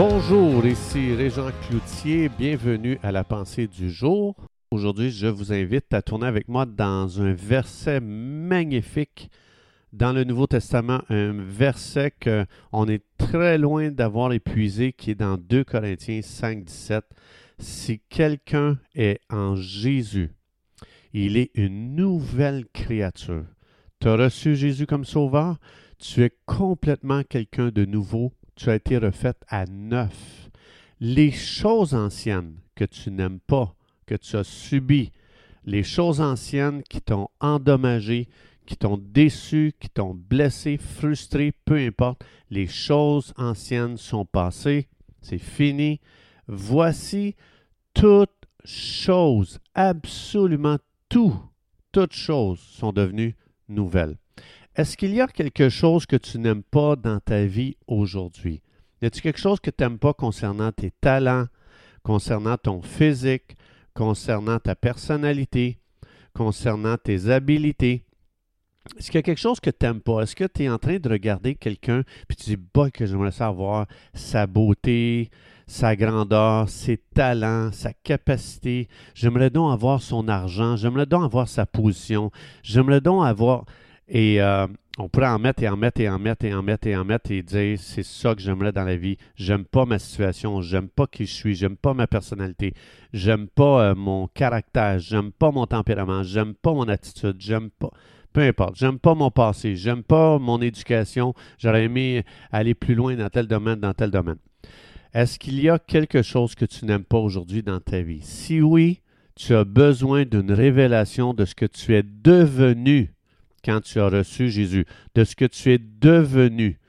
Bonjour, ici Régent Cloutier, bienvenue à la pensée du jour. Aujourd'hui, je vous invite à tourner avec moi dans un verset magnifique dans le Nouveau Testament, un verset qu'on est très loin d'avoir épuisé, qui est dans 2 Corinthiens 5, 17. Si quelqu'un est en Jésus, il est une nouvelle créature. Tu as reçu Jésus comme sauveur, tu es complètement quelqu'un de nouveau tu as été refaite à neuf. Les choses anciennes que tu n'aimes pas, que tu as subies, les choses anciennes qui t'ont endommagé, qui t'ont déçu, qui t'ont blessé, frustré, peu importe, les choses anciennes sont passées, c'est fini. Voici toutes choses, absolument tout, toutes choses sont devenues nouvelles. Est-ce qu'il y a quelque chose que tu n'aimes pas dans ta vie aujourd'hui? Y a-t-il quelque chose que tu n'aimes pas concernant tes talents, concernant ton physique, concernant ta personnalité, concernant tes habiletés? Est-ce qu'il y a quelque chose que tu n'aimes pas? Est-ce que tu es en train de regarder quelqu'un puis tu dis, bah, que j'aimerais savoir sa beauté, sa grandeur, ses talents, sa capacité. J'aimerais donc avoir son argent. J'aimerais donc avoir sa position. J'aimerais donc avoir. Et euh, on pourrait en mettre et en mettre et en mettre et en mettre et en mettre et dire c'est ça que j'aimerais dans la vie. J'aime pas ma situation, j'aime pas qui je suis, j'aime pas ma personnalité, j'aime pas euh, mon caractère, j'aime pas mon tempérament, j'aime pas mon attitude, j'aime pas. Peu importe, j'aime pas mon passé, j'aime pas mon éducation, j'aurais aimé aller plus loin dans tel domaine, dans tel domaine. Est-ce qu'il y a quelque chose que tu n'aimes pas aujourd'hui dans ta vie? Si oui, tu as besoin d'une révélation de ce que tu es devenu quand tu as reçu Jésus, de ce que tu es devenu.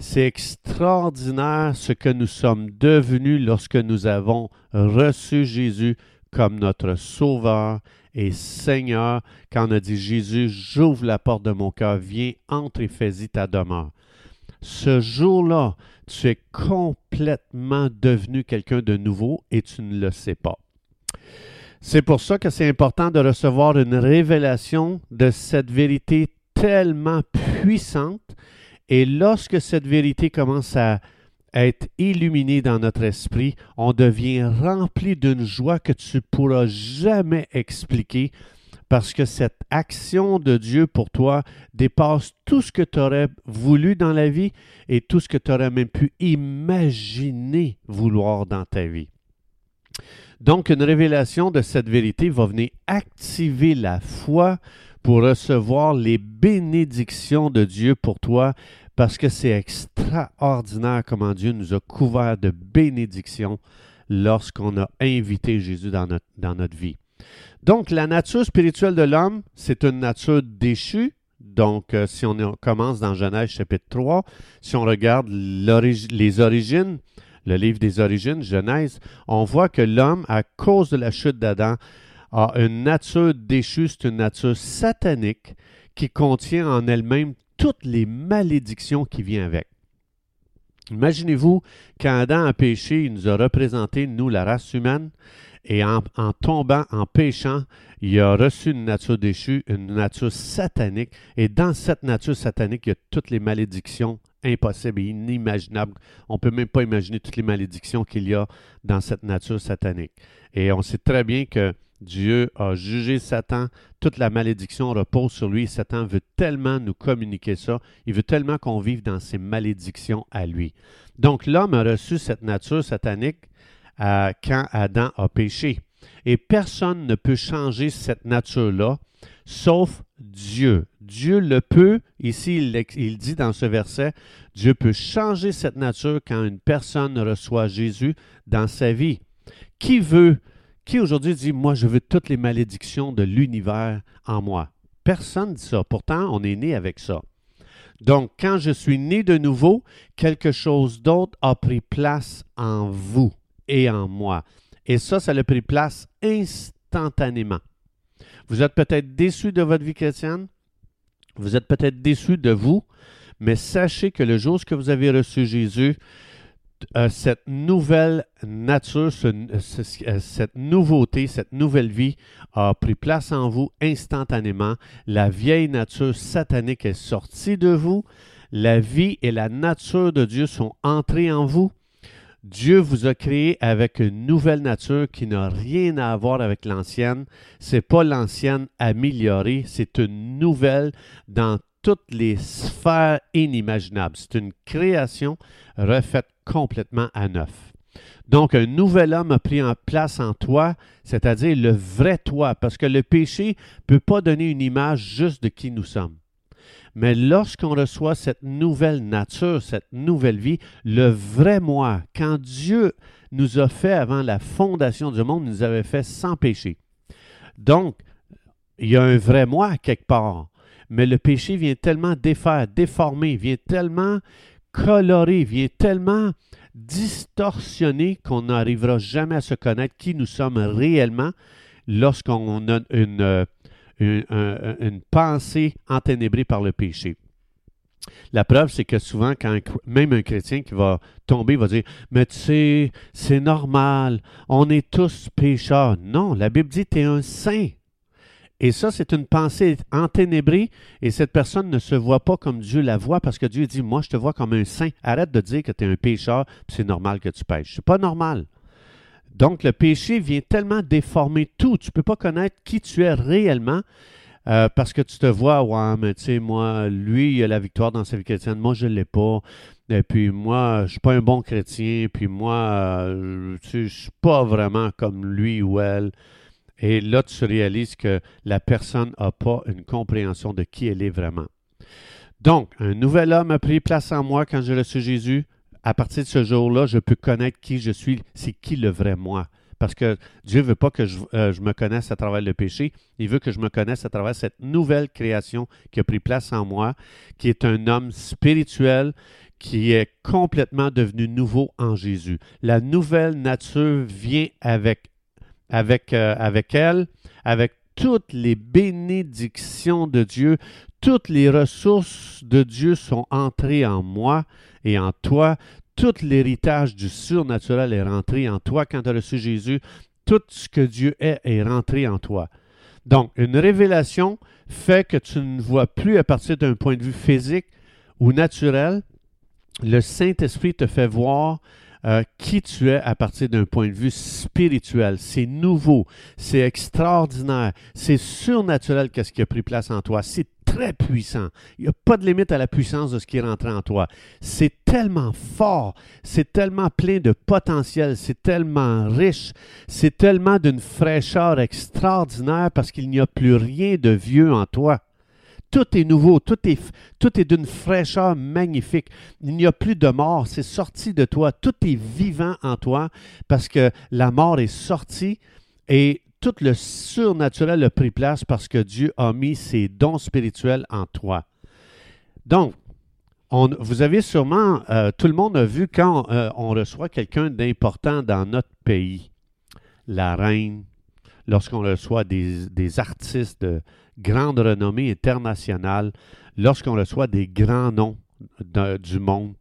C'est extraordinaire ce que nous sommes devenus lorsque nous avons reçu Jésus comme notre Sauveur et Seigneur, quand on a dit Jésus, j'ouvre la porte de mon cœur, viens, entre et fais-y ta demeure. Ce jour-là, tu es complètement devenu quelqu'un de nouveau et tu ne le sais pas. C'est pour ça que c'est important de recevoir une révélation de cette vérité tellement puissante. Et lorsque cette vérité commence à être illuminée dans notre esprit, on devient rempli d'une joie que tu ne pourras jamais expliquer parce que cette action de Dieu pour toi dépasse tout ce que tu aurais voulu dans la vie et tout ce que tu aurais même pu imaginer vouloir dans ta vie. Donc, une révélation de cette vérité va venir activer la foi pour recevoir les bénédictions de Dieu pour toi, parce que c'est extraordinaire comment Dieu nous a couverts de bénédictions lorsqu'on a invité Jésus dans notre, dans notre vie. Donc, la nature spirituelle de l'homme, c'est une nature déchue. Donc, euh, si on commence dans Genèse chapitre 3, si on regarde les origines, le livre des origines, Genèse, on voit que l'homme, à cause de la chute d'Adam, a une nature déchue, c'est une nature satanique qui contient en elle-même toutes les malédictions qui viennent avec. Imaginez-vous, quand Adam a péché, il nous a représenté, nous, la race humaine, et en, en, tombant, en péchant, il a reçu une nature déchue, une nature satanique, et dans cette nature satanique, il y a toutes les malédictions impossible et inimaginable. On ne peut même pas imaginer toutes les malédictions qu'il y a dans cette nature satanique. Et on sait très bien que Dieu a jugé Satan, toute la malédiction repose sur lui. Satan veut tellement nous communiquer ça, il veut tellement qu'on vive dans ces malédictions à lui. Donc l'homme a reçu cette nature satanique euh, quand Adam a péché. Et personne ne peut changer cette nature-là sauf Dieu. Dieu le peut. Ici, il, dit dans ce verset, Dieu peut changer cette nature quand une personne reçoit Jésus dans sa vie. Qui veut, qui aujourd'hui dit, moi, je veux toutes les malédictions de l'univers en moi? Personne ne dit ça. Pourtant, on est né avec ça. Donc, quand je suis né de nouveau, quelque chose d'autre a pris place en vous et en moi. Et ça, ça a pris place instantanément. Vous êtes peut-être déçu de votre vie chrétienne. Vous êtes peut-être déçu de vous. Mais sachez que le jour que vous avez reçu Jésus, euh, cette nouvelle nature, cette nouveauté, cette nouvelle vie a pris place en vous instantanément. La vieille nature satanique est sortie de vous. La vie et la nature de Dieu sont entrées en vous. Dieu vous a créé avec une nouvelle nature qui n'a rien à voir avec l'ancienne. C'est pas l'ancienne améliorée, c'est une nouvelle dans toutes les sphères inimaginables. C'est une création refaite complètement à neuf. Donc, un nouvel homme a pris en place en toi, c'est-à-dire le vrai toi, parce que le péché ne peut pas donner une image juste de qui nous sommes. Mais lorsqu'on reçoit cette nouvelle nature, cette nouvelle vie, le vrai moi, quand Dieu nous a fait avant la fondation du monde, nous avait fait sans péché. Donc, il y a un vrai moi quelque part. Mais le péché vient tellement défaire, déformer, vient tellement colorer, vient tellement distorsionner qu'on n'arrivera jamais à se connaître qui nous sommes réellement lorsqu'on a une, une, pensée enténébrée par le péché. La preuve, c'est que souvent, même un chrétien qui va tomber va dire Mais tu sais, c'est normal, on est tous pécheurs. Non, la Bible dit Tu es un saint. Et ça, c'est une pensée enténébrée et cette personne ne se voit pas comme Dieu la voit parce que Dieu dit Moi, je te vois comme un saint. Arrête de dire que tu es un pécheur, c'est normal que tu pêches. C'est pas normal. Donc, le péché vient tellement déformer tout. Tu ne peux pas connaître qui tu es réellement euh, parce que tu te vois, ouais, mais tu sais, moi, lui, il a la victoire dans sa vie chrétienne, moi, je ne l'ai pas. Et puis, moi, je ne suis pas un bon chrétien, puis moi, euh, je ne suis pas vraiment comme lui ou elle. Et là, tu réalises que la personne n'a pas une compréhension de qui elle est vraiment. Donc, un nouvel homme a pris place en moi quand j'ai reçu Jésus à partir de ce jour-là, je peux connaître qui je suis, c'est qui le vrai moi. Parce que Dieu ne veut pas que euh, je, me connaisse à travers le péché, il veut que je me connaisse à travers cette nouvelle création qui a pris place en moi, qui est un homme spirituel, qui est complètement devenu nouveau en Jésus. La nouvelle nature vient avec, avec, euh, avec elle, avec toutes les bénédictions de Dieu, toutes les ressources de Dieu sont entrées en moi et en toi. Tout l'héritage du surnaturel est rentré en toi quand tu as reçu Jésus. Tout ce que Dieu est est rentré en toi. Donc, une révélation fait que tu ne vois plus à partir d'un point de vue physique ou naturel. Le Saint-Esprit te fait voir euh, qui tu es à partir d'un point de vue spirituel? C'est nouveau, c'est extraordinaire, c'est surnaturel qu'est-ce qui a pris place en toi. C'est très puissant. Il n'y a pas de limite à la puissance de ce qui est rentré en toi. C'est tellement fort, c'est tellement plein de potentiel, c'est tellement riche, c'est tellement d'une fraîcheur extraordinaire parce qu'il n'y a plus rien de vieux en toi. Tout est nouveau, tout est, d'une fraîcheur magnifique. Il n'y a plus de mort, c'est sorti de toi. Tout est vivant en toi parce que la mort est sortie et tout le surnaturel a pris place parce que Dieu a mis ses dons spirituels en toi. Donc, on, vous avez sûrement, euh, tout le monde a vu quand euh, on reçoit quelqu'un d'important dans notre pays, la reine, lorsqu'on reçoit des, des artistes de, grande renommée internationale, lorsqu'on reçoit des grands noms du monde,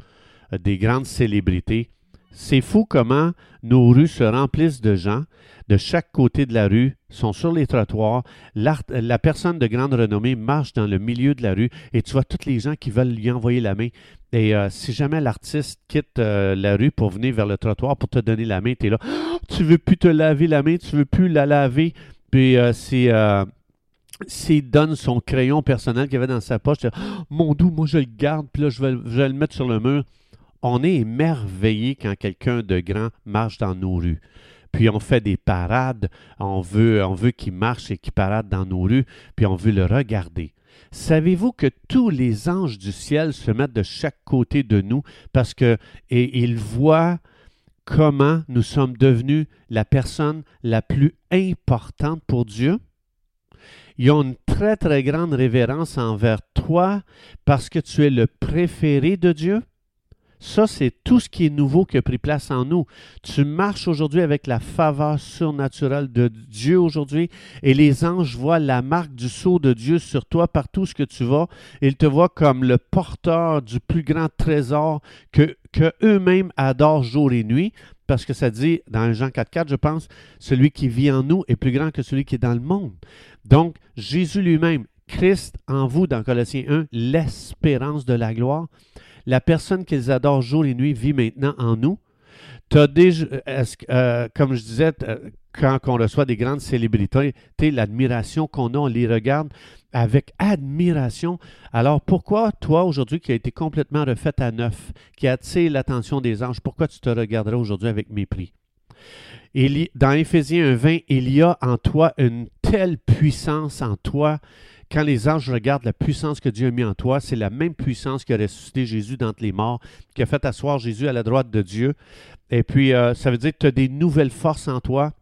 euh, des grandes célébrités. C'est fou comment nos rues se remplissent de gens de chaque côté de la rue, sont sur les trottoirs. La personne de grande renommée marche dans le milieu de la rue et tu vois tous les gens qui veulent lui envoyer la main. Et euh, si jamais l'artiste quitte euh, la rue pour venir vers le trottoir pour te donner la main, tu es là, tu veux plus te laver la main, tu veux plus la laver. Puis c'est s'il donne son crayon personnel qu'il avait dans sa poche, oh, mon doux, moi je le garde, puis là je vais, le mettre sur le mur. On est émerveillé quand quelqu'un de grand marche dans nos rues. Puis on fait des parades, on veut, on veut qu'il marche et qu'il parade dans nos rues, puis on veut le regarder. Savez-vous que tous les anges du ciel se mettent de chaque côté de nous parce que et ils voient comment nous sommes devenus la personne la plus importante pour Dieu? Ils ont une très, très grande révérence envers toi parce que tu es le préféré de Dieu. Ça, c'est tout ce qui est nouveau qui a pris place en nous. Tu marches aujourd'hui avec la faveur surnaturelle de Dieu aujourd'hui et les anges voient la marque du sceau de Dieu sur toi partout ce que tu vas. Ils te voient comme le porteur du plus grand trésor que, que eux-mêmes adorent jour et nuit parce que ça dit dans Jean 4.4, je pense, celui qui vit en nous est plus grand que celui qui est dans le monde. Donc, Jésus lui-même, Christ en vous, dans Colossiens 1, l'espérance de la gloire, la personne qu'ils adorent jour et nuit vit maintenant en nous. Déjà, que, euh, comme je disais, euh, quand on reçoit des grandes célébrités, l'admiration qu'on a, on les regarde avec admiration. Alors pourquoi toi aujourd'hui qui a été complètement refait à neuf, qui attire l'attention des anges, pourquoi tu te regarderais aujourd'hui avec mépris? Dans Éphésiens 1.20, il y a en toi une telle puissance en toi. Quand les anges regardent la puissance que Dieu a mis en toi, c'est la même puissance qui a ressuscité Jésus d'entre les morts, qui a fait asseoir Jésus à la droite de Dieu. Et puis, euh, ça veut dire que tu as des nouvelles forces en toi.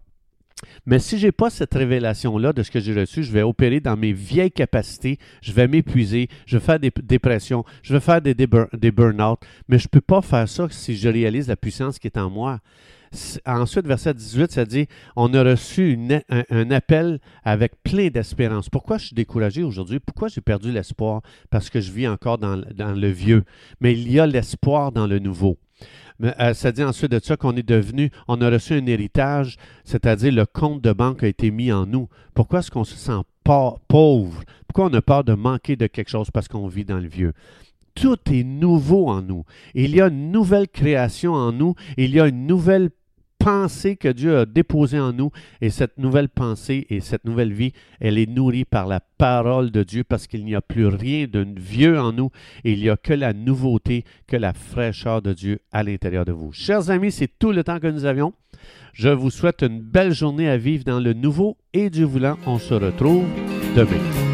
Mais si je n'ai pas cette révélation-là de ce que j'ai reçu, je vais opérer dans mes vieilles capacités, je vais m'épuiser, je vais faire des dépressions, je vais faire des, des, burn- des burn-out, mais je ne peux pas faire ça si je réalise la puissance qui est en moi. Ensuite, verset 18, ça dit, on a reçu un, appel avec plein d'espérance. Pourquoi je suis découragé aujourd'hui? Pourquoi j'ai perdu l'espoir? Parce que je vis encore dans, dans le vieux. Mais il y a l'espoir dans le nouveau. Euh, ça dit ensuite de ça qu'on est devenu, on a reçu un héritage, c'est-à-dire le compte de banque a été mis en nous. Pourquoi est-ce qu'on se sent pa- pauvre? Pourquoi on a peur de manquer de quelque chose parce qu'on vit dans le vieux? Tout est nouveau en nous. Il y a une nouvelle création en nous. Il y a une nouvelle pensée que Dieu a déposée en nous. Et cette nouvelle pensée et cette nouvelle vie, elle est nourrie par la parole de Dieu parce qu'il n'y a plus rien de vieux en nous. Il n'y a que la nouveauté, que la fraîcheur de Dieu à l'intérieur de vous. Chers amis, c'est tout le temps que nous avions. Je vous souhaite une belle journée à vivre dans le nouveau et du voulant. On se retrouve demain.